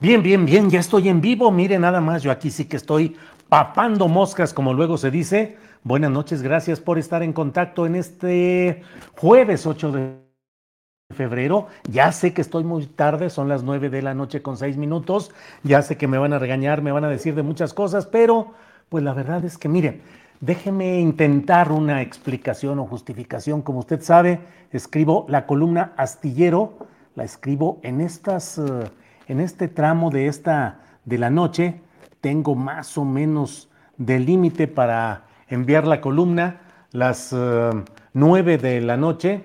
Bien, bien, bien, ya estoy en vivo. Mire nada más, yo aquí sí que estoy papando moscas, como luego se dice. Buenas noches, gracias por estar en contacto en este jueves 8 de febrero. Ya sé que estoy muy tarde, son las 9 de la noche con 6 minutos. Ya sé que me van a regañar, me van a decir de muchas cosas, pero pues la verdad es que miren, déjeme intentar una explicación o justificación. Como usted sabe, escribo la columna astillero, la escribo en estas... eh, en este tramo de esta de la noche tengo más o menos de límite para enviar la columna las eh, nueve de la noche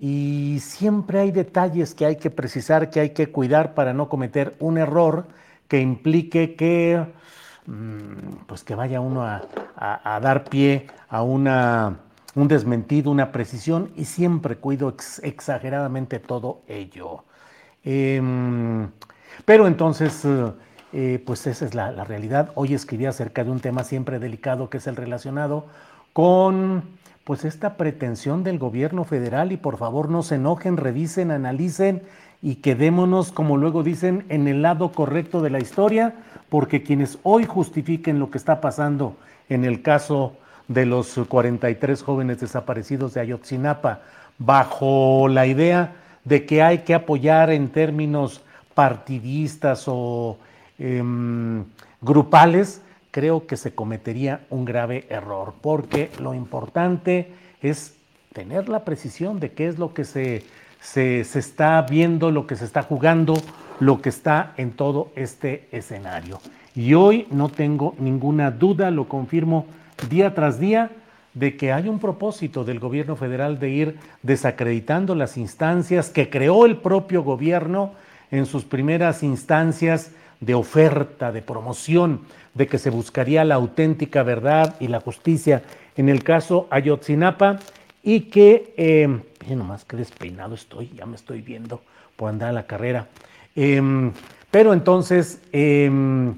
y siempre hay detalles que hay que precisar, que hay que cuidar para no cometer un error que implique que mm, pues que vaya uno a, a- dar pie a una, un desmentido, una precisión y siempre cuido ex- exageradamente todo ello. Em, pero entonces, eh, eh, pues esa es la, la realidad. Hoy escribí acerca de un tema siempre delicado que es el relacionado con pues esta pretensión del gobierno federal y por favor no se enojen, revisen, analicen y quedémonos, como luego dicen, en el lado correcto de la historia, porque quienes hoy justifiquen lo que está pasando en el caso de los 43 jóvenes desaparecidos de Ayotzinapa, bajo la idea de que hay que apoyar en términos partidistas o em, grupales, creo que se cometería un grave error, porque lo importante es tener la precisión de qué es lo que se, se, se está viendo, lo que se está jugando, lo que está en todo este escenario. Y hoy no tengo ninguna duda, lo confirmo día tras día, de que hay un propósito del gobierno federal de ir desacreditando las instancias que creó el propio gobierno en sus primeras instancias de oferta, de promoción, de que se buscaría la auténtica verdad y la justicia en el caso Ayotzinapa y que, eh, nomás qué despeinado estoy, ya me estoy viendo por andar a la carrera. Em, pero entonces, em,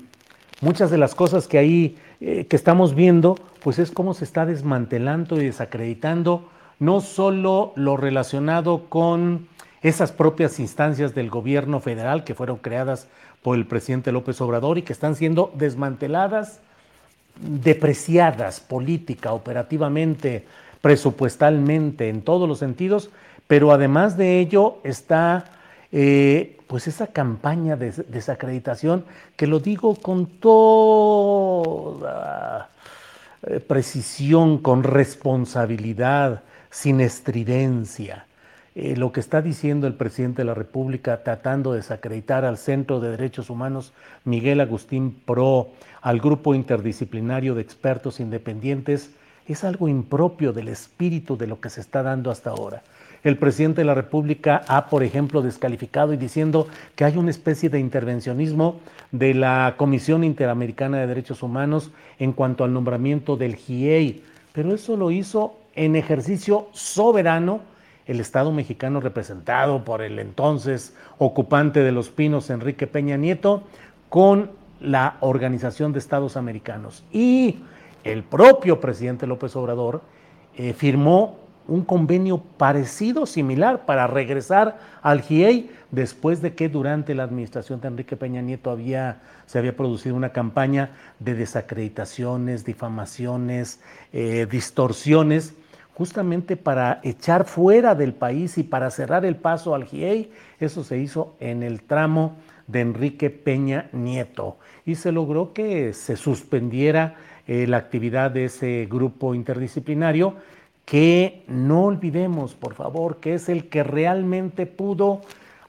muchas de las cosas que ahí eh, que estamos viendo, pues es cómo se está desmantelando y desacreditando no solo lo relacionado con esas propias instancias del gobierno federal que fueron creadas por el presidente López Obrador y que están siendo desmanteladas, depreciadas política, operativamente, presupuestalmente, en todos los sentidos, pero además de ello está eh, pues esa campaña de des- desacreditación que lo digo con toda eh, precisión, con responsabilidad, sin estridencia. Eh, lo que está diciendo el presidente de la República tratando de desacreditar al Centro de Derechos Humanos Miguel Agustín Pro, al grupo interdisciplinario de expertos independientes, es algo impropio del espíritu de lo que se está dando hasta ahora. El presidente de la República ha, por ejemplo, descalificado y diciendo que hay una especie de intervencionismo de la Comisión Interamericana de Derechos Humanos en cuanto al nombramiento del GIEI, pero eso lo hizo en ejercicio soberano el Estado mexicano representado por el entonces ocupante de los Pinos, Enrique Peña Nieto, con la Organización de Estados Americanos. Y el propio presidente López Obrador eh, firmó un convenio parecido, similar, para regresar al GIEI después de que durante la administración de Enrique Peña Nieto había, se había producido una campaña de desacreditaciones, difamaciones, eh, distorsiones, justamente para echar fuera del país y para cerrar el paso al GIEI. Eso se hizo en el tramo de Enrique Peña Nieto y se logró que se suspendiera eh, la actividad de ese grupo interdisciplinario que no olvidemos, por favor, que es el que realmente pudo,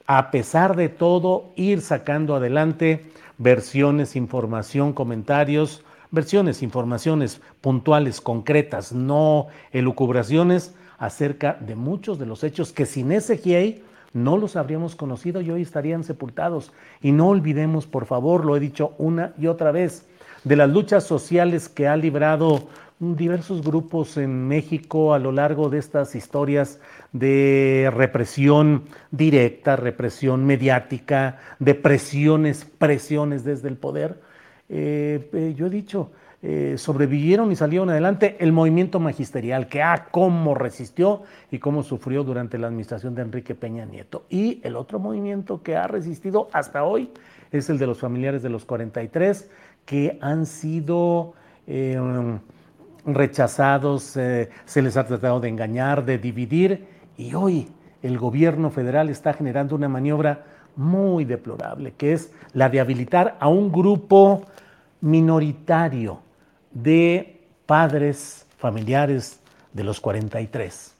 a pesar de todo, ir sacando adelante versiones, información, comentarios, versiones, informaciones puntuales, concretas, no elucubraciones acerca de muchos de los hechos que sin ese GIEI no los habríamos conocido y hoy estarían sepultados. Y no olvidemos, por favor, lo he dicho una y otra vez, de las luchas sociales que ha librado diversos grupos en México a lo largo de estas historias de represión directa, represión mediática, de presiones, presiones desde el poder. Eh, eh, yo he dicho, eh, sobrevivieron y salieron adelante el movimiento magisterial, que ah, cómo resistió y cómo sufrió durante la administración de Enrique Peña Nieto. Y el otro movimiento que ha resistido hasta hoy es el de los familiares de los 43, que han sido rechazados, se les ha tratado de engañar, de dividir y hoy el gobierno federal está generando una maniobra muy deplorable, que es la de habilitar a un grupo minoritario de padres familiares de los 43.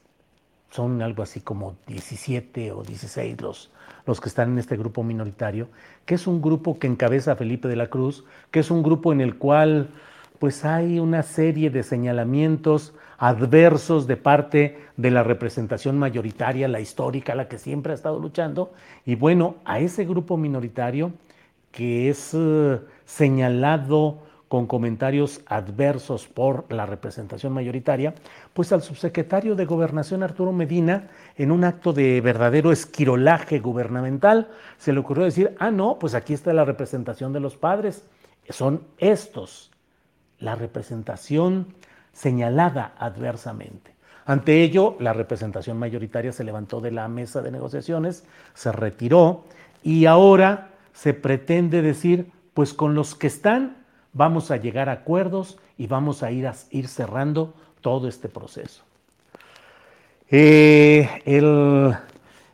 Son algo así como 17 o 16 los, los que están en este grupo minoritario, que es un grupo que encabeza Felipe de la Cruz, que es un grupo en el cual pues hay una serie de señalamientos adversos de parte de la representación mayoritaria, la histórica, la que siempre ha estado luchando. Y bueno, a ese grupo minoritario que es eh, señalado con comentarios adversos por la representación mayoritaria, pues al subsecretario de Gobernación Arturo Medina, en un acto de verdadero esquirolaje gubernamental, se le ocurrió decir, ah, no, pues aquí está la representación de los padres, son estos la representación señalada adversamente. Ante ello, la representación mayoritaria se levantó de la mesa de negociaciones, se retiró y ahora se pretende decir, pues con los que están vamos a llegar a acuerdos y vamos a ir, a, ir cerrando todo este proceso. Eh, eh,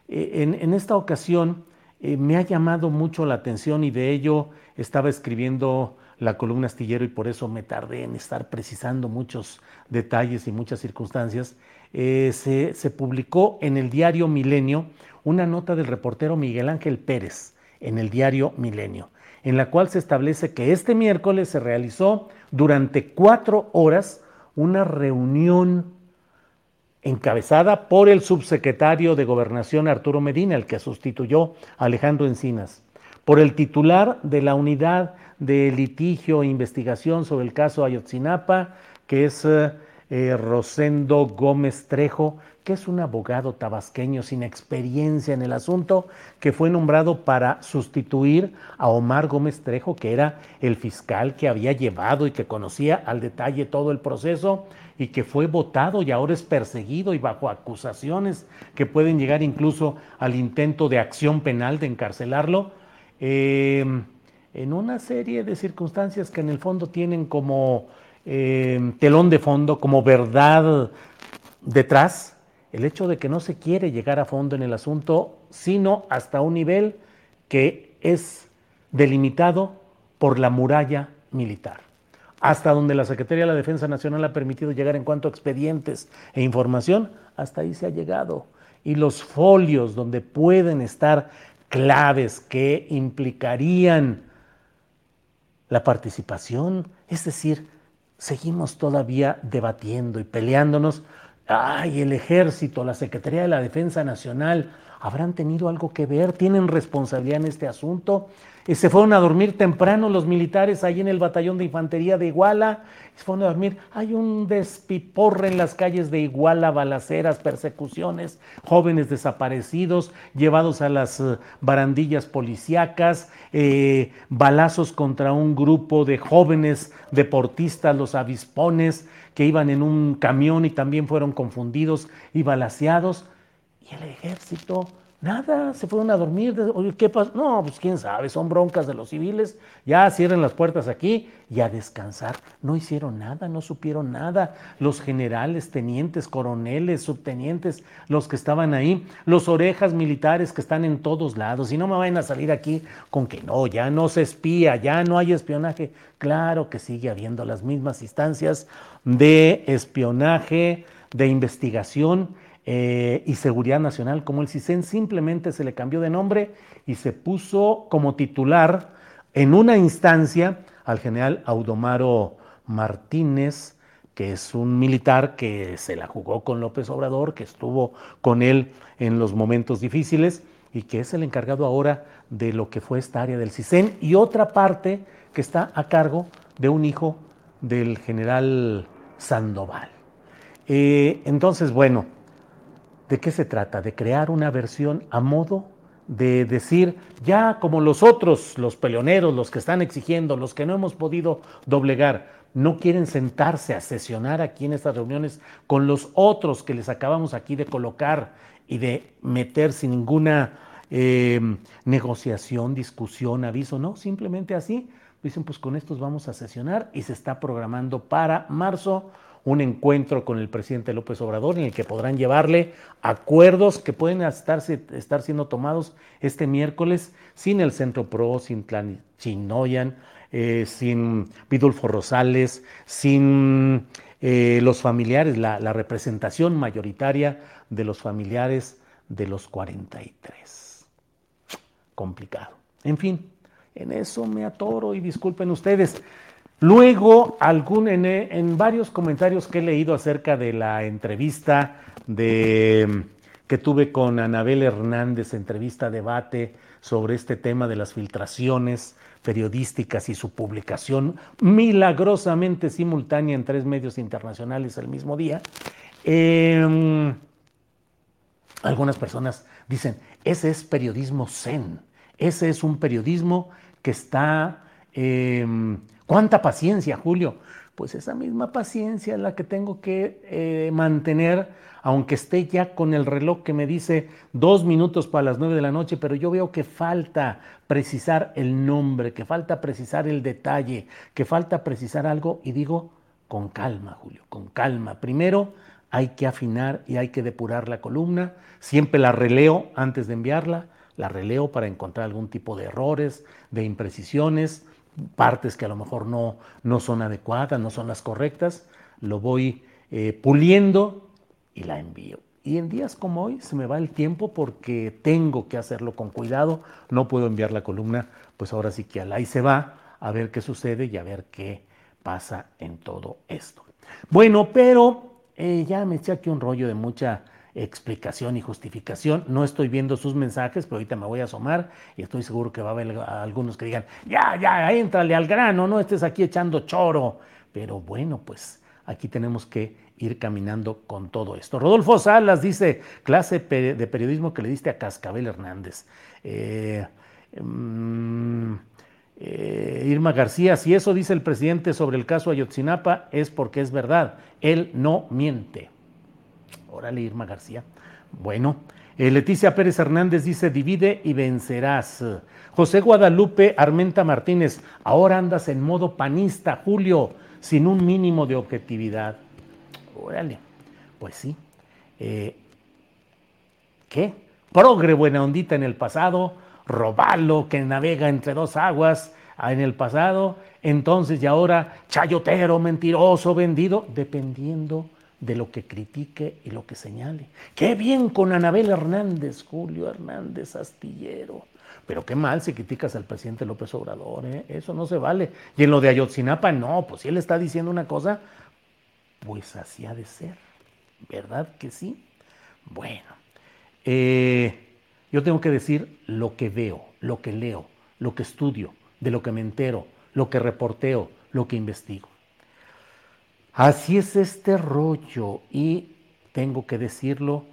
en, esta ocasión eh, me ha llamado mucho la atención y de ello estaba escribiendo la columna astillero y por eso me tardé en estar precisando muchos detalles y muchas circunstancias, se, se, publicó en el diario Milenio una nota del reportero Miguel Ángel Pérez en el diario Milenio, en la cual se establece que este miércoles se realizó durante cuatro horas una reunión encabezada por el subsecretario de Gobernación Arturo Medina, el que sustituyó a Alejandro Encinas, por el titular de la unidad de litigio e investigación sobre el caso Ayotzinapa, que es eh, Rosendo Gómez Trejo, que es un abogado tabasqueño sin experiencia en el asunto, que fue nombrado para sustituir a Omar Gómez Trejo, que era el fiscal que había llevado y que conocía al detalle todo el proceso y que fue votado y ahora es perseguido y bajo acusaciones que pueden llegar incluso al intento de acción penal de encarcelarlo. Eh, en una serie de circunstancias que en el fondo tienen como eh, telón de fondo, como verdad detrás, el hecho de que no se quiere llegar a fondo en el asunto, sino hasta un nivel que es delimitado por la muralla militar. Hasta donde la Secretaría de la Defensa Nacional ha permitido llegar en cuanto a expedientes e información, hasta ahí se ha llegado. Y los folios donde pueden estar claves que implicarían la participación, es decir, seguimos todavía debatiendo y peleándonos. Ay, el ejército, la Secretaría de la Defensa Nacional, ¿Habrán tenido algo que ver? ¿Tienen responsabilidad en este asunto? Eh, se fueron a dormir temprano los militares ahí en el batallón de infantería de Iguala. Se fueron a dormir. Hay un despiporre en las calles de Iguala, balaceras, persecuciones, jóvenes desaparecidos, llevados a las eh, barandillas policíacas, eh, balazos contra un grupo de jóvenes deportistas, los avispones, que iban en un camión y también fueron confundidos y balaseados. Y el ejército Nada, se fueron a dormir. ¿Qué pasó? No, pues quién sabe, son broncas de los civiles. Ya cierren las puertas aquí y a descansar. No hicieron nada, no supieron nada. Los generales, tenientes, coroneles, subtenientes, los que estaban ahí, los orejas militares que están en todos lados. Y no me vayan a salir aquí con que no, ya no se espía, ya no hay espionaje. Claro que sigue habiendo las mismas instancias de espionaje, de investigación eh, y Seguridad Nacional, como el CISEN simplemente se le cambió de nombre y se puso como titular en una instancia al general Audomaro Martínez, que es un militar que se la jugó con López Obrador, que estuvo con él en los momentos difíciles y que es el encargado ahora de lo que fue esta área del CISEN y otra parte que está a cargo de un hijo del general Sandoval. Eh, entonces, bueno, ¿De qué se trata? De crear una versión a modo de decir, ya como los otros, los peleoneros, los que están exigiendo, los que no hemos podido doblegar, no quieren sentarse a sesionar aquí en estas reuniones con los otros que les acabamos aquí de colocar y de meter sin ninguna em, negociación, discusión, aviso, no, simplemente así. Dicen, pues con estos vamos a sesionar y se está programando para marzo un encuentro con el presidente López Obrador en el que podrán llevarle acuerdos que pueden estar, estar siendo tomados este miércoles sin el Centro PRO, sin Chinoyan, eh, sin Vidulfo Rosales, sin eh, los familiares, la, la representación mayoritaria de los familiares de los 43. Complicado. En fin, en eso me atoro y disculpen ustedes. Luego, algún, en, varios comentarios que he leído acerca de la entrevista que tuve con Anabel Hernández, entrevista, debate sobre este tema de las filtraciones periodísticas y su publicación milagrosamente simultánea en tres medios internacionales el mismo día, em, algunas personas dicen, ese es periodismo zen, ese es un periodismo que está... Em, ¿Cuánta paciencia, Julio? Pues esa misma paciencia es la que tengo que eh, mantener, aunque esté ya con el reloj que me dice dos minutos para las nueve de la noche, pero yo veo que falta precisar el nombre, que falta precisar el detalle, que falta precisar algo y digo, con calma, Julio, con calma. Primero hay que afinar y hay que depurar la columna, siempre la releo antes de enviarla, la releo para encontrar algún tipo de errores, de imprecisiones partes que a lo mejor no, no son adecuadas, no son las correctas, lo voy eh, puliendo y la envío. Y en días como hoy se me va el tiempo porque tengo que hacerlo con cuidado, no puedo enviar la columna, pues ahora sí que al ahí se va a ver qué sucede y a ver qué pasa en todo esto. Bueno, pero eh, ya me eché aquí un rollo de mucha explicación y justificación. No estoy viendo sus mensajes, pero ahorita me voy a asomar y estoy seguro que va a haber algunos que digan, ya, ya, éntrale al grano, no estés aquí echando choro. Pero bueno, pues aquí tenemos que ir caminando con todo esto. Rodolfo Salas dice, clase de periodismo que le diste a Cascabel Hernández. Eh, mm, eh, Irma García, si eso dice el presidente sobre el caso Ayotzinapa es porque es verdad. Él no miente. Órale, Irma García. Bueno, eh, Leticia Pérez Hernández dice, divide y vencerás. José Guadalupe Armenta Martínez, ahora andas en modo panista, Julio, sin un mínimo de objetividad. Órale, pues sí. Eh, ¿Qué? Progre buena ondita en el pasado, robalo que navega entre dos aguas ah, en el pasado, entonces y ahora chayotero, mentiroso, vendido, dependiendo de lo que critique y lo que señale. Qué bien con Anabel Hernández, Julio Hernández Astillero. Pero qué mal si criticas al presidente López Obrador, ¿eh? eso no se vale. Y en lo de Ayotzinapa, no, pues si él está diciendo una cosa, pues así ha de ser. ¿Verdad que sí? Bueno, eh, Yo tengo que decir lo que veo, lo que leo, lo que estudio, de lo que me entero, lo que reporteo, lo que investigo. Así es este rollo y tengo que decirlo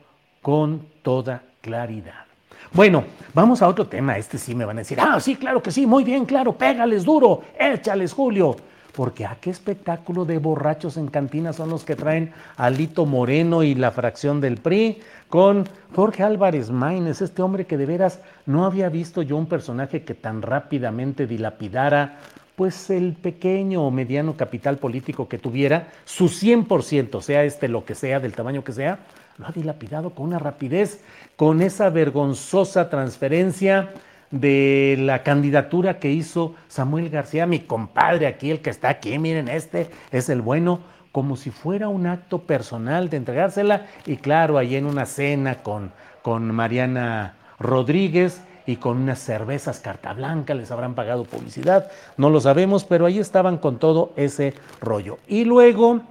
con toda claridad. Bueno, vamos a otro tema. Este sí me van a decir, ah, sí, claro que sí, muy bien, claro, pégales duro, échales, Julio. Porque a ah, qué espectáculo de borrachos en cantina son los que traen a Lito Moreno y la fracción del PRI con Jorge Álvarez Maínez, este hombre que de veras no había visto yo un personaje que tan rápidamente dilapidara pues el pequeño o mediano capital político que tuviera, su 100%, sea este lo que sea, del tamaño que sea, lo ha dilapidado con una rapidez, con esa vergonzosa transferencia de la candidatura que hizo Samuel García, mi compadre aquí, el que está aquí, miren, este es el bueno, como si fuera un acto personal de entregársela, y claro, ahí en una cena con, con Mariana Rodríguez, y con unas cervezas carta blanca, les habrán pagado publicidad, no lo sabemos, pero ahí estaban con todo ese rollo. Y luego,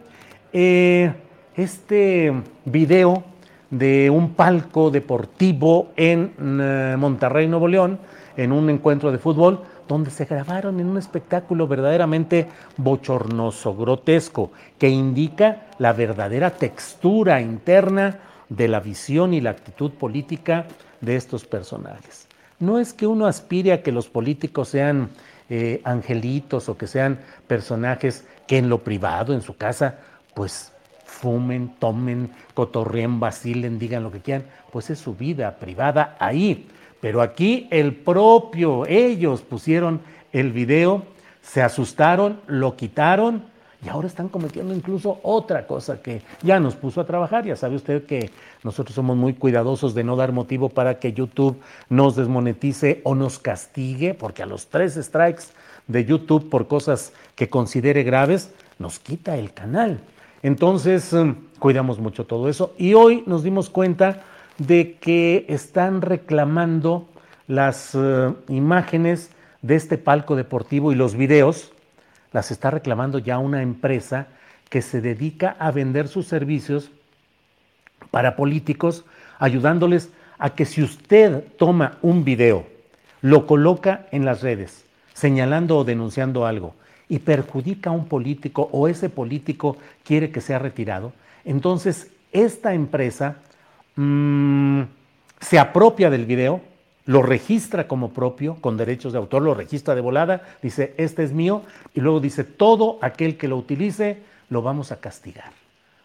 eh, este video de un palco deportivo en eh, Monterrey, Nuevo León, en un encuentro de fútbol, donde se grabaron en un espectáculo verdaderamente bochornoso, grotesco, que indica la verdadera textura interna de la visión y la actitud política de estos personajes. No es que uno aspire a que los políticos sean eh, angelitos o que sean personajes que en lo privado, en su casa, pues fumen, tomen, cotorreen, vacilen, digan lo que quieran, pues es su vida privada ahí. Pero aquí el propio, ellos pusieron el video, se asustaron, lo quitaron y ahora están cometiendo incluso otra cosa que ya nos puso a trabajar. Ya sabe usted que nosotros somos muy cuidadosos de no dar motivo para que YouTube nos desmonetice o nos castigue, porque a los tres strikes de YouTube por cosas que considere graves, nos quita el canal. Entonces, mm, cuidamos mucho todo eso. Y hoy nos dimos cuenta de que están reclamando las eh, imágenes de este palco deportivo y los videos las está reclamando ya una empresa que se dedica a vender sus servicios para políticos, ayudándoles a que si usted toma un video, lo coloca en las redes, señalando o denunciando algo, y perjudica a un político o ese político quiere que sea retirado, entonces esta empresa mm, se apropia del video, lo registra como propio, con derechos de autor, lo registra de volada, dice, este es mío, y luego dice, todo aquel que lo utilice, lo vamos a castigar.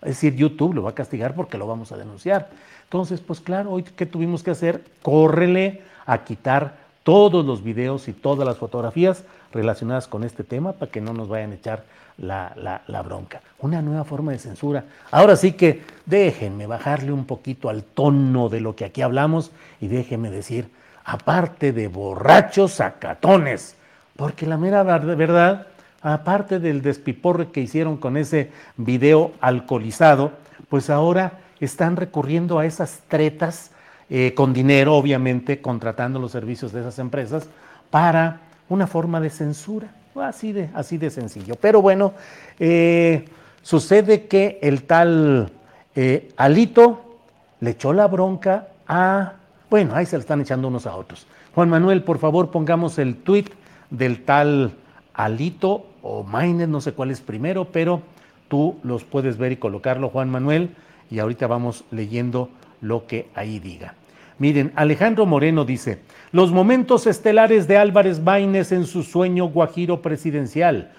Es decir, YouTube lo va a castigar porque lo vamos a denunciar. Entonces, pues claro, hoy qué tuvimos que hacer? Córrele a quitar todos los videos y todas las fotografías relacionadas con este tema para que no nos vayan a echar la, la, bronca. Una nueva forma de censura. Ahora sí que déjenme bajarle un poquito al tono de lo que aquí hablamos y déjenme decir, aparte de borrachos sacatones, porque la mera verdad, aparte del despiporre que hicieron con ese video alcoholizado, pues ahora están recurriendo a esas tretas eh, con dinero, obviamente, contratando los servicios de esas empresas para una forma de censura, así de, así de sencillo. Pero bueno, eh, sucede que el tal eh, Alito le echó la bronca a bueno, ahí se le están echando unos a otros. Juan Manuel, por favor, pongamos el tuit del tal Alito o Mainer, no sé cuál es primero, pero tú los puedes ver y colocarlo, Juan Manuel, y ahorita vamos leyendo lo que ahí diga. Miren, Alejandro Moreno dice, los momentos estelares de Álvarez Maínez en su sueño guajiro presidencial.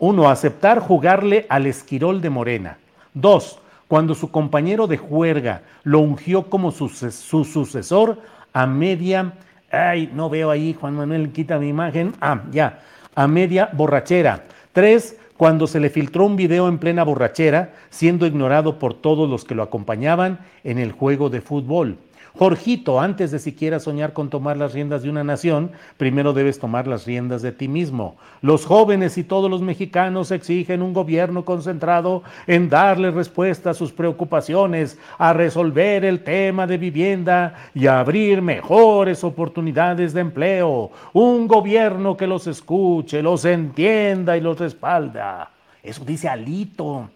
Uno, aceptar jugarle al esquirol de Morena. Dos, cuando su compañero de juerga lo ungió como su, sucesor a media, ay, no veo ahí, Juan Manuel, quita mi imagen, ah, ya, a media borrachera. Tres, cuando se le filtró un video en plena borrachera, siendo ignorado por todos los que lo acompañaban en el juego de fútbol. Jorgito, antes de siquiera soñar con tomar las riendas de una nación, primero debes tomar las riendas de ti mismo. Los jóvenes y todos los mexicanos exigen un gobierno concentrado en darle respuesta a sus preocupaciones, a resolver el tema de vivienda y a abrir mejores oportunidades de empleo. Un gobierno que los escuche, los entienda y los respalda. Eso dice Alito.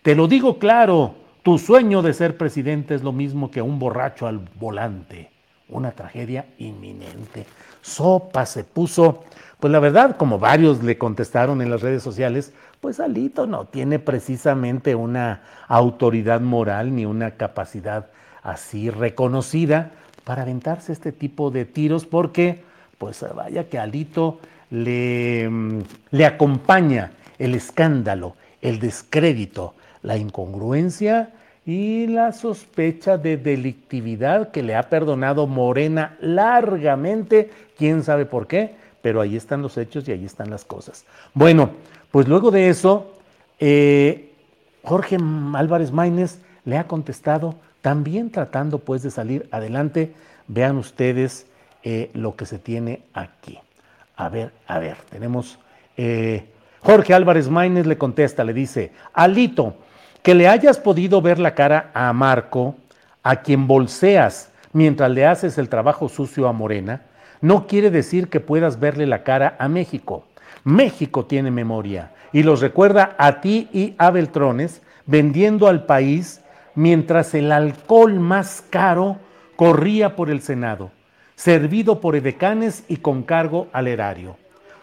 Te lo digo claro, tu sueño de ser presidente es lo mismo que un borracho al volante. una tragedia inminente. Sopa se puso, pues la verdad, como varios le contestaron en las redes sociales, pues Alito no tiene precisamente una autoridad moral ni una capacidad así reconocida para aventarse este tipo de tiros porque, pues vaya que Alito le, mm, le acompaña el escándalo, el descrédito, la incongruencia y la sospecha de delictividad que le ha perdonado Morena largamente, quién sabe por qué, pero ahí están los hechos y ahí están las cosas. Bueno, pues luego de eso, eh, Jorge Álvarez Maínez le ha contestado, también tratando pues de salir adelante. Vean ustedes eh, lo que se tiene aquí. A ver, a ver, tenemos... Eh, Jorge Álvarez Maínez le contesta, le dice, Alito, que le hayas podido ver la cara a Marco, a quien bolseas mientras le haces el trabajo sucio a Morena, no quiere decir que puedas verle la cara a México. México tiene memoria y los recuerda a ti y a Beltrones vendiendo al país mientras el alcohol más caro corría por el Senado, servido por edecanes y con cargo al erario.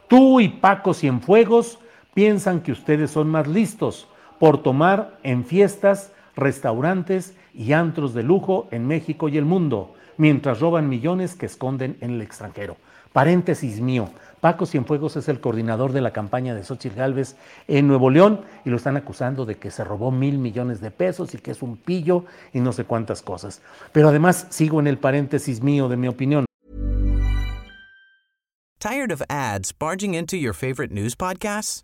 Tú y Paco Cienfuegos piensan que ustedes son más listos, por tomar en fiestas, restaurantes y antros de lujo en México y el mundo, mientras roban millones que esconden en el extranjero. Paréntesis mío, Paco Cienfuegos es el coordinador de la campaña de Xochitl Gálvez en Nuevo León y lo están acusando de que se robó mil millones de pesos y que es un pillo y no sé cuántas cosas. Pero además sigo en el paréntesis mío de mi opinión. Tired of ads barging into your favorite news podcasts?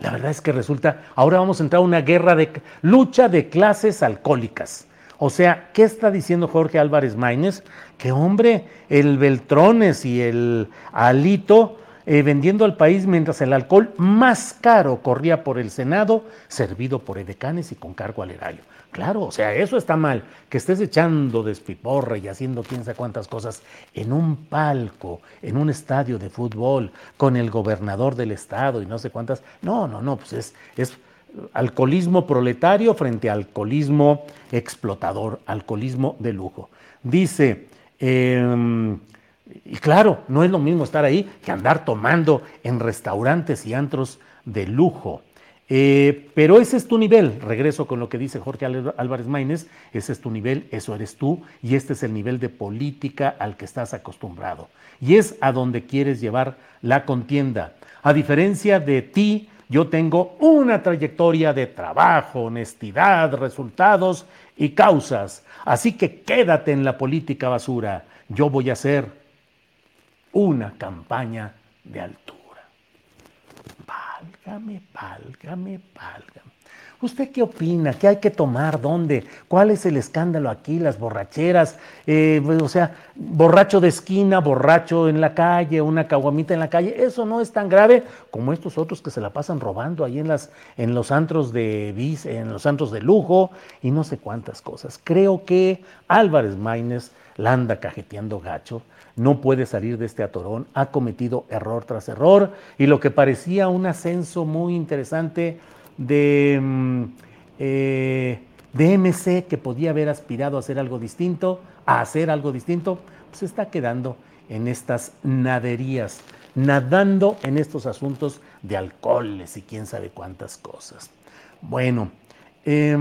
La verdad es que resulta, ahora vamos a entrar a una guerra de lucha de clases alcohólicas. O sea, ¿qué está diciendo Jorge Álvarez Maínez? Que hombre, el Beltrones y el Alito eh, vendiendo al país mientras el alcohol más caro corría por el Senado, servido por edecanes y con cargo al erario. Claro, o sea, eso está mal, que estés echando despiporra y haciendo quién sabe cuántas cosas en un palco, en un estadio de fútbol, con el gobernador del estado y no sé cuántas. No, no, no, pues es, es alcoholismo proletario frente a alcoholismo explotador, alcoholismo de lujo. Dice, em, y claro, no es lo mismo estar ahí que andar tomando en restaurantes y antros de lujo. Eh, pero ese es tu nivel, regreso con lo que dice Jorge Álvarez Maínez, ese es tu nivel, eso eres tú, y este es el nivel de política al que estás acostumbrado. Y es a donde quieres llevar la contienda. A diferencia de ti, yo tengo una trayectoria de trabajo, honestidad, resultados y causas. Así que quédate en la política basura. Yo voy a hacer una campaña de altura. Válgame, válgame, válgame. ¿Usted qué opina? ¿Qué hay que tomar? ¿Dónde? ¿Cuál es el escándalo aquí? Las borracheras, eh, o sea, borracho de esquina, borracho en la calle, una caguamita en la calle. Eso no es tan grave como estos otros que se la pasan robando ahí en, las, en los antros de bis, en los antros de lujo y no sé cuántas cosas. Creo que Álvarez Maínez la anda cajeteando gacho no puede salir de este atorón, ha cometido error tras error y lo que parecía un ascenso muy interesante de, mm, eh, de MC que podía haber aspirado a hacer algo distinto, a hacer algo distinto, pues está quedando en estas naderías, nadando en estos asuntos de alcoholes y quién sabe cuántas cosas. Bueno, eh,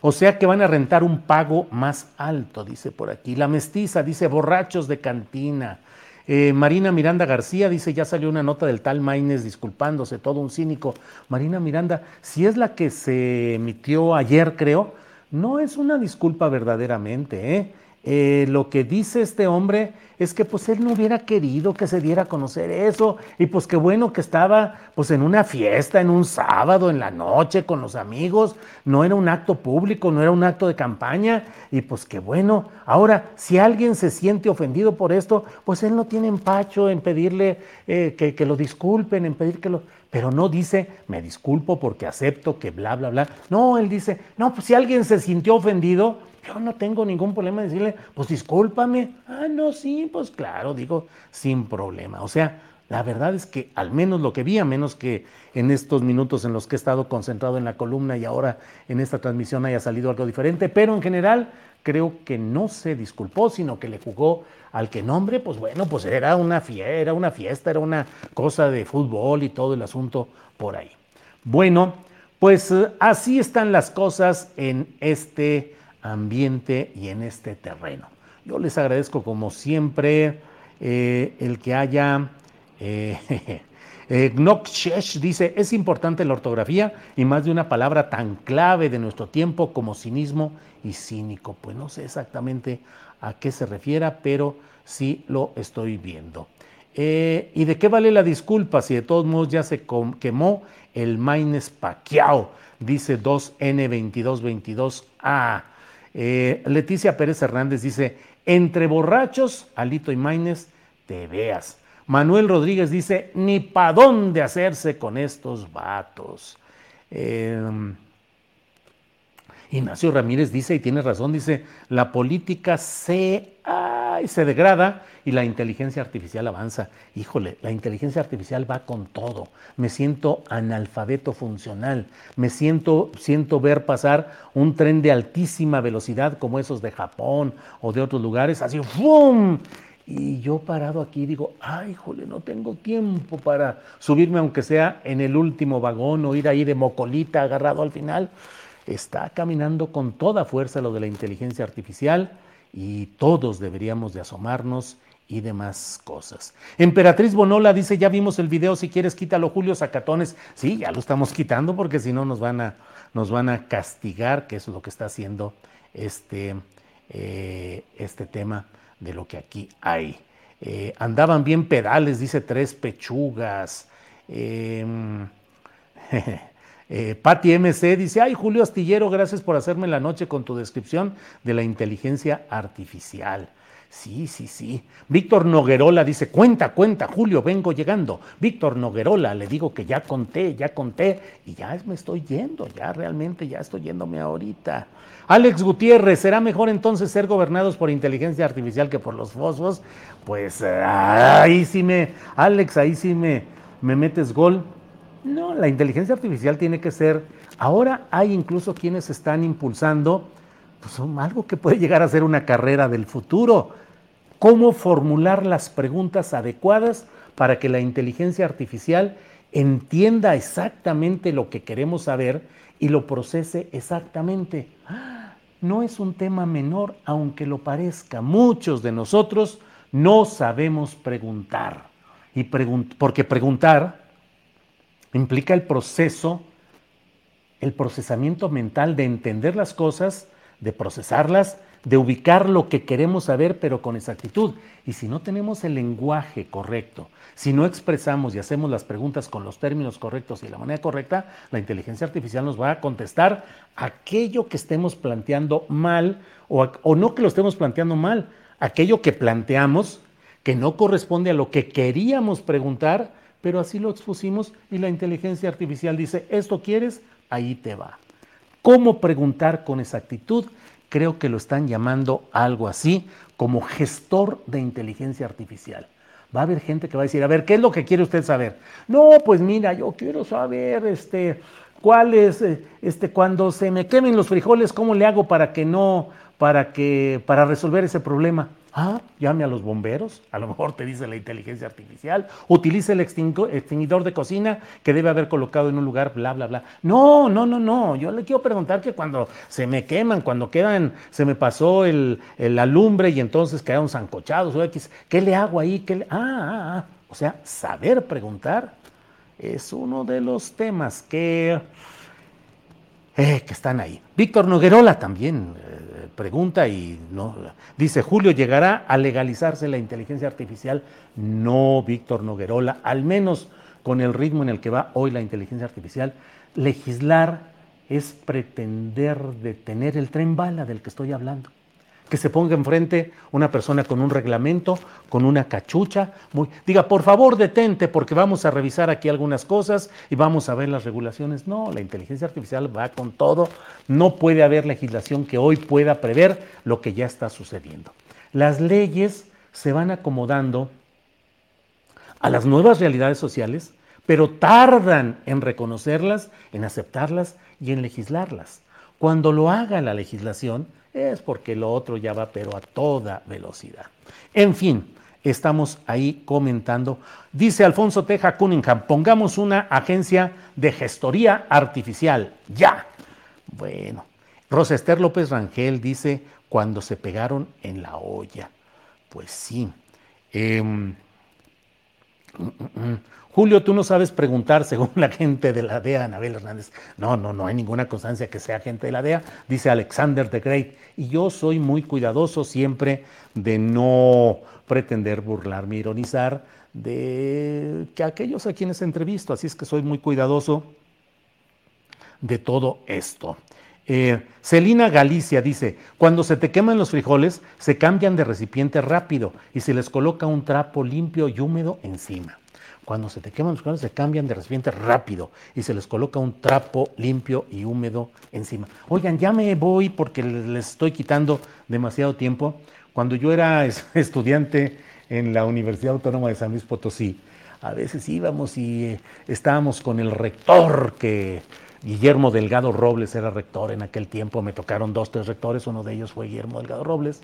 o sea que van a rentar un pago más alto, dice por aquí. La mestiza dice borrachos de cantina. Eh, Marina Miranda García dice, ya salió una nota del tal Maines disculpándose, todo un cínico. Marina Miranda, si es la que se emitió ayer, creo, no es una disculpa verdaderamente. ¿eh? Eh, lo que dice este hombre es que pues él no hubiera querido que se diera a conocer eso y pues qué bueno que estaba pues en una fiesta, en un sábado, en la noche con los amigos, no era un acto público, no era un acto de campaña y pues qué bueno. Ahora, si alguien se siente ofendido por esto, pues él no tiene empacho en pedirle eh, que, que lo disculpen, en pedir que lo... Pero no dice, me disculpo porque acepto que bla, bla, bla. No, él dice, no, pues si alguien se sintió ofendido, yo no tengo ningún problema en decirle, pues discúlpame. Ah, no, sí, pues claro, digo, sin problema. O sea, la verdad es que al menos lo que vi, a menos que en estos minutos en los que he estado concentrado en la columna y ahora en esta transmisión haya salido algo diferente, pero en general creo que no se disculpó, sino que le jugó al que nombre, pues bueno, pues era una fiesta, era una fiesta, era una cosa de fútbol y todo el asunto por ahí. Bueno, pues eh, así están las cosas en este ambiente y en este terreno. Yo les agradezco como siempre eh, el que haya... Eh, eh dice, es importante la ortografía y más de una palabra tan clave de nuestro tiempo como cinismo y cínico. Pues no sé exactamente a qué se refiera, pero sí lo estoy viendo. Eh, ¿Y de qué vale la disculpa si de todos modos ya se quemó el Maines Paquiao? Dice 2N2222A. Eh, Leticia Pérez Hernández dice, entre borrachos, Alito y Maines, te veas. Manuel Rodríguez dice, ni pa' dónde hacerse con estos vatos. Em, Ignacio Ramírez dice, y tiene razón, dice, la política se, se degrada y la inteligencia artificial avanza. Híjole, la inteligencia artificial va con todo. Me siento analfabeto funcional. Me siento, siento ver pasar un tren de altísima velocidad como esos de Japón o de otros lugares, así, ¡fum! Y yo parado aquí digo, ay, jole, no tengo tiempo para subirme aunque sea en el último vagón o ir ahí de mocolita agarrado al final. Está caminando con toda fuerza lo de la inteligencia artificial y todos deberíamos de asomarnos y demás cosas. Emperatriz Bonola dice, ya vimos el video, si quieres quítalo, Julio Zacatones. Sí, ya lo estamos quitando porque si no nos van a, nos van a castigar, que es lo que está haciendo este, eh, este tema de lo que aquí hay. Eh, andaban bien pedales, dice tres pechugas. Em, eh, Patti MC dice, ay Julio Astillero, gracias por hacerme la noche con tu descripción de la inteligencia artificial. Sí, sí, sí. Víctor Noguerola dice, cuenta, cuenta, Julio, vengo llegando. Víctor Noguerola, le digo que ya conté, ya conté, y ya me estoy yendo, ya realmente ya estoy yéndome ahorita. Alex Gutiérrez, ¿será mejor entonces ser gobernados por inteligencia artificial que por los fosfos? Pues ahí sí me, Alex, ahí sí me, me metes gol. No, la inteligencia artificial tiene que ser, ahora hay incluso quienes están impulsando pues, algo que puede llegar a ser una carrera del futuro. ¿Cómo formular las preguntas adecuadas para que la inteligencia artificial entienda exactamente lo que queremos saber y lo procese exactamente? No es un tema menor, aunque lo parezca. Muchos de nosotros no sabemos preguntar. Y porque preguntar implica el proceso, el procesamiento mental de entender las cosas de procesarlas, de ubicar lo que queremos saber, pero con exactitud. Y si no tenemos el lenguaje correcto, si no expresamos y hacemos las preguntas con los términos correctos y de la manera correcta, la inteligencia artificial nos va a contestar aquello que estemos planteando mal o, o no que lo estemos planteando mal, aquello que planteamos que no corresponde a lo que queríamos preguntar, pero así lo expusimos y la inteligencia artificial dice, esto quieres, ahí te va cómo preguntar con exactitud, creo que lo están llamando algo así como gestor de inteligencia artificial. Va a haber gente que va a decir, a ver, ¿qué es lo que quiere usted saber? No, pues mira, yo quiero saber, este, cuál es, eh, este, cuando se me quemen los frijoles, ¿cómo le hago para que no, para que, para resolver ese problema? Ah, llame a los bomberos, a lo mejor te dice la inteligencia artificial, utilice el extinguidor de cocina que debe haber colocado en un lugar, bla, bla, bla. No, no, no, no. Yo le quiero preguntar que cuando se me queman, cuando quedan, se me pasó el, el alumbre y entonces quedaron zancochados o X, ¿qué le hago ahí? ¿Qué Ah, ah, ah. O sea, saber preguntar es uno de los temas que, eh, que están ahí. Víctor Noguerola también eh, pregunta y no, dice, Julio, ¿llegará a legalizarse la inteligencia artificial? No, Víctor Noguerola, al menos con el ritmo en el que va hoy la inteligencia artificial, legislar es pretender detener el tren bala del que estoy hablando que se ponga enfrente una persona con un reglamento, con una cachucha, muy, diga, por favor detente porque vamos a revisar aquí algunas cosas y vamos a ver las regulaciones. No, la inteligencia artificial va con todo, no puede haber legislación que hoy pueda prever lo que ya está sucediendo. Las leyes se van acomodando a las nuevas realidades sociales, pero tardan en reconocerlas, en aceptarlas y en legislarlas. Cuando lo haga la legislación, es porque lo otro ya va pero a toda velocidad. En fin, estamos ahí comentando. Dice Alfonso Teja Cunningham, pongamos una agencia de gestoría artificial, ya. Bueno, Rosa Esther López Rangel dice, cuando se pegaron en la olla. Pues sí. Mm. Julio, tú no sabes preguntar según la gente de la DEA, Anabel Hernández. No, no, no hay ninguna constancia que sea gente de la DEA, dice Alexander the Great. Y yo soy muy cuidadoso siempre de no pretender burlarme, ironizar de que aquellos a quienes entrevisto. Así es que soy muy cuidadoso de todo esto. Eh, Celina Galicia dice, cuando se te queman los frijoles, se cambian de recipiente rápido y se les coloca un trapo limpio y húmedo encima. Cuando se te queman los se cambian de recipiente rápido y se les coloca un trapo limpio y húmedo encima. Oigan, ya me voy porque les estoy quitando demasiado tiempo. Cuando yo era estudiante en la Universidad Autónoma de San Luis Potosí, a veces íbamos y eh, estábamos con el rector que Guillermo Delgado Robles era rector en aquel tiempo, me tocaron dos, tres rectores, uno de ellos fue Guillermo Delgado Robles.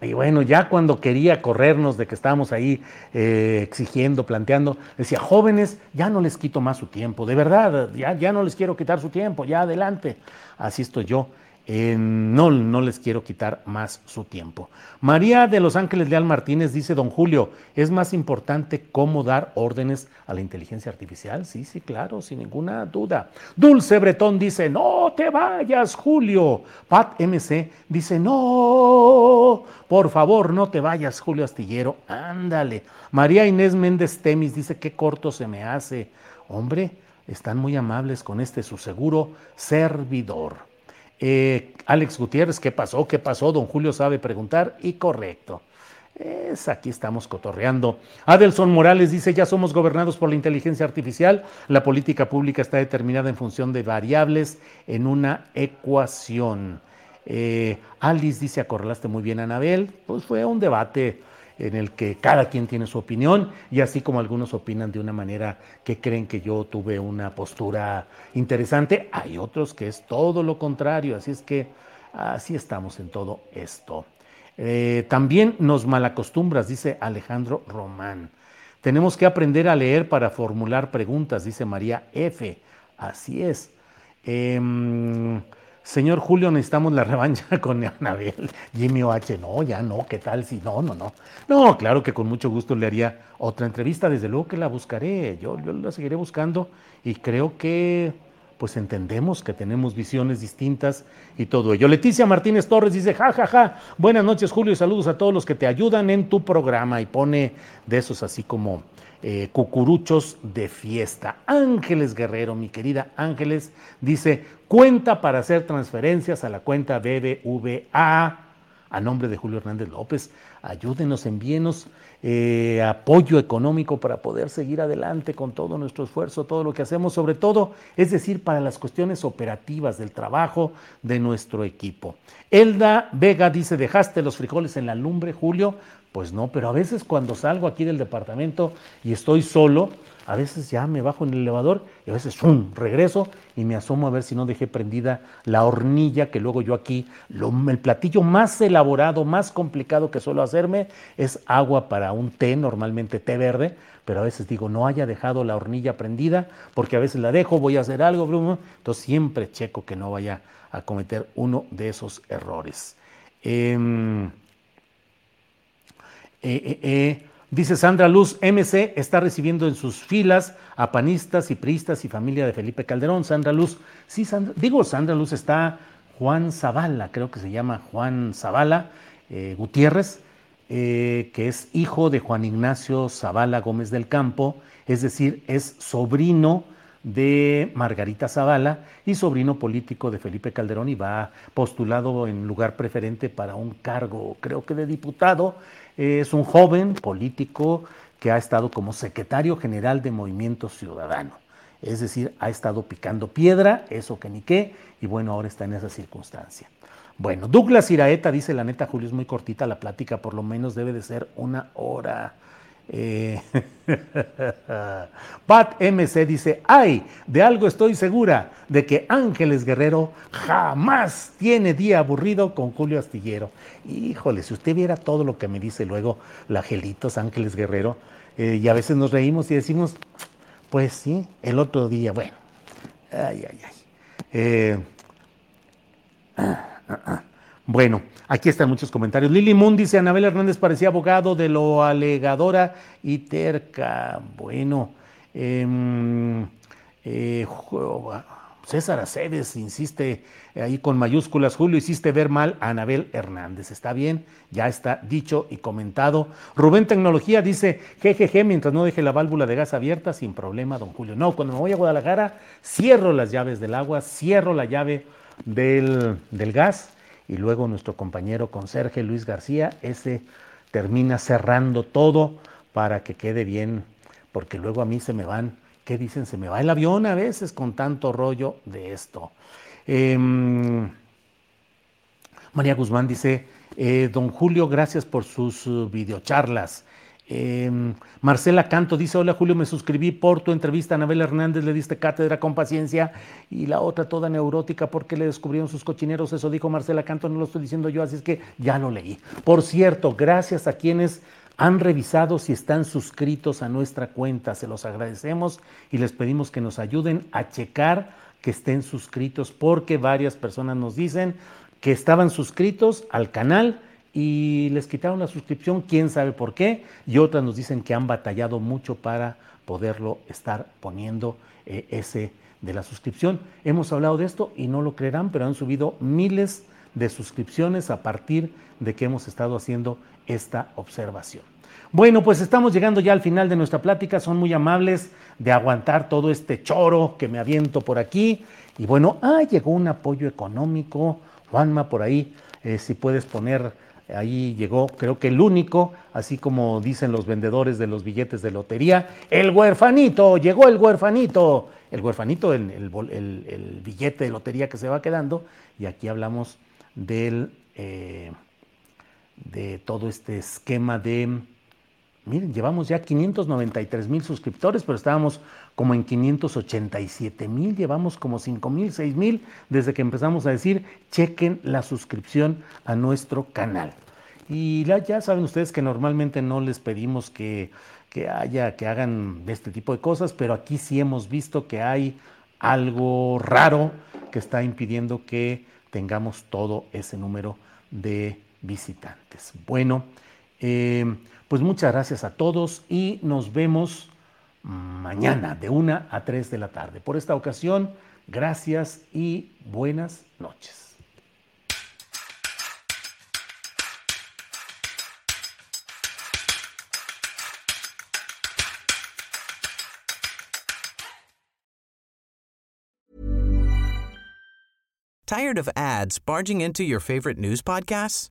Y bueno, ya cuando quería corrernos de que estábamos ahí eh, exigiendo, planteando, decía, jóvenes, ya no les quito más su tiempo, de verdad, ya, ya no les quiero quitar su tiempo, ya adelante. Así estoy yo no, no les quiero quitar más su tiempo. María de Los Ángeles Leal Martínez dice, don Julio, ¿es más importante cómo dar órdenes a la inteligencia artificial? Sí, sí, claro, sin ninguna duda. Dulce Bretón dice, no te vayas, Julio. Pat MC dice, no, por favor, no te vayas, Julio Astillero, ándale. María Inés Méndez Temis dice, qué corto se me hace. Hombre, están muy amables con este su seguro servidor. Eh, Alex Gutiérrez, ¿qué pasó? ¿Qué pasó? Don Julio sabe preguntar y correcto. Es, aquí estamos cotorreando. Adelson Morales dice, ya somos gobernados por la inteligencia artificial, la política pública está determinada en función de variables en una ecuación. Eh, Alice dice, acorralaste muy bien Anabel, pues fue un debate en el que cada quien tiene su opinión y así como algunos opinan de una manera que creen que yo tuve una postura interesante, hay otros que es todo lo contrario, así es que así estamos en todo esto. Eh, también nos malacostumbras, dice Alejandro Román. Tenemos que aprender a leer para formular preguntas, dice María F. Así es. Em, Señor Julio, necesitamos la revancha con Anabel. Jimmy OH, no, ya no, ¿qué tal si no, no, no? No, claro que con mucho gusto le haría otra entrevista, desde luego que la buscaré, yo, la seguiré buscando y creo que pues entendemos que tenemos visiones distintas y todo ello. Leticia Martínez Torres dice, ja, ja, ja, buenas noches Julio y saludos a todos los que te ayudan en tu programa y pone de esos así como eh, cucuruchos de fiesta. Ángeles Guerrero, mi querida Ángeles, dice, cuenta para hacer transferencias a la cuenta BBVA a nombre de Julio Hernández López. Ayúdenos, envíenos eh, apoyo económico para poder seguir adelante con todo nuestro esfuerzo, todo lo que hacemos, sobre todo, es decir, para las cuestiones operativas del trabajo de nuestro equipo. Elda Vega dice, ¿dejaste los frijoles en la lumbre, Julio? Pues no, pero a veces cuando salgo aquí del departamento y estoy solo, a veces ya me bajo en el elevador y a veces ¡fum! regreso y me asomo a ver si no dejé prendida la hornilla que luego yo aquí, el platillo más elaborado, más complicado que suelo hacerme es agua para un té, normalmente té verde, pero a veces digo, no haya dejado la hornilla prendida porque a veces la dejo, voy a hacer algo, entonces siempre checo que no vaya a cometer uno de esos errores. Em, eh, eh, dice Sandra Luz, MC está recibiendo en sus filas a panistas y priistas y familia de Felipe Calderón. Sandra Luz, sí, digo Sandra Luz está Juan Zavala, creo que se llama Juan Zavala Gutiérrez, que es hijo de Juan Ignacio Zavala Gómez del Campo, es decir, es sobrino de Margarita Zavala y sobrino político de Felipe Calderón y va postulado en lugar preferente para un cargo, creo que de diputado. Es un joven político que ha estado como secretario general de Movimiento Ciudadano. Es decir, ha estado picando piedra, eso que ni qué, y bueno, ahora está en esa circunstancia. Bueno, Douglas Iraeta dice, la neta, Julio, es muy cortita la plática, por lo menos debe de ser una hora. Eh, Pat MC dice, ay, de algo estoy segura, de que Ángeles Guerrero jamás tiene día aburrido con Julio Astillero. Híjole, si usted viera todo lo que me dice luego la Gelitos Ángeles Guerrero, eh, y a veces nos reímos y decimos, pues sí, el otro día, bueno, ay, ay, ay. Eh, ah, ah, ah. Bueno, aquí están muchos comentarios. Lili Moon dice, Anabel Hernández parecía abogado de lo alegadora y terca. Bueno, em, eh, César Aceves insiste ahí con mayúsculas, Julio, hiciste ver mal a Anabel Hernández. Está bien, ya está dicho y comentado. Rubén Tecnología dice, jejeje, mientras no deje la válvula de gas abierta, sin problema, don Julio. No, cuando me voy a Guadalajara, cierro las llaves del agua, cierro la llave del, del gas y luego nuestro compañero conserje Luis García, ese termina cerrando todo para que quede bien, porque luego a mí se me van, ¿qué dicen? Se me va el avión a veces con tanto rollo de esto. Em, María Guzmán dice, eh, don Julio, gracias por sus uh, videocharlas. Em, Marcela Canto dice, hola Julio, me suscribí por tu entrevista. A Anabel Hernández, le diste cátedra con paciencia y la otra toda neurótica porque le descubrieron sus cochineros, eso dijo Marcela Canto, no lo estoy diciendo yo, así es que ya lo leí. Por cierto, gracias a quienes han revisado si están suscritos a nuestra cuenta, se los agradecemos y les pedimos que nos ayuden a checar que estén suscritos porque varias personas nos dicen que estaban suscritos al canal, y les quitaron la suscripción, quién sabe por qué, y otras nos dicen que han batallado mucho para poderlo estar poniendo eh, ese de la suscripción. Hemos hablado de esto y no lo creerán, pero han subido miles de suscripciones a partir de que hemos estado haciendo esta observación. Bueno, pues estamos llegando ya al final de nuestra plática, son muy amables de aguantar todo este choro que me aviento por aquí. Y bueno, ah, llegó un apoyo económico, Juanma, por ahí, eh, si puedes poner Ahí llegó, creo que el único, así como dicen los vendedores de los billetes de lotería, el huerfanito, llegó el huerfanito. El huerfanito, el, el, billete de lotería que se va quedando. Y aquí hablamos del, eh, de todo este esquema de... Miren, llevamos ya 593 mil suscriptores, pero estábamos como en 587 mil, llevamos como 5 mil, 6 mil desde que empezamos a decir, chequen la suscripción a nuestro canal. Y ya, saben ustedes que normalmente no les pedimos que, que haya, que hagan este tipo de cosas, pero aquí sí hemos visto que hay algo raro que está impidiendo que tengamos todo ese número de visitantes. Bueno, eh, pues muchas gracias a todos y nos vemos mañana de 1 a 3 de la tarde. Por esta ocasión, gracias y buenas noches. Tired of ads barging into your favorite news podcasts?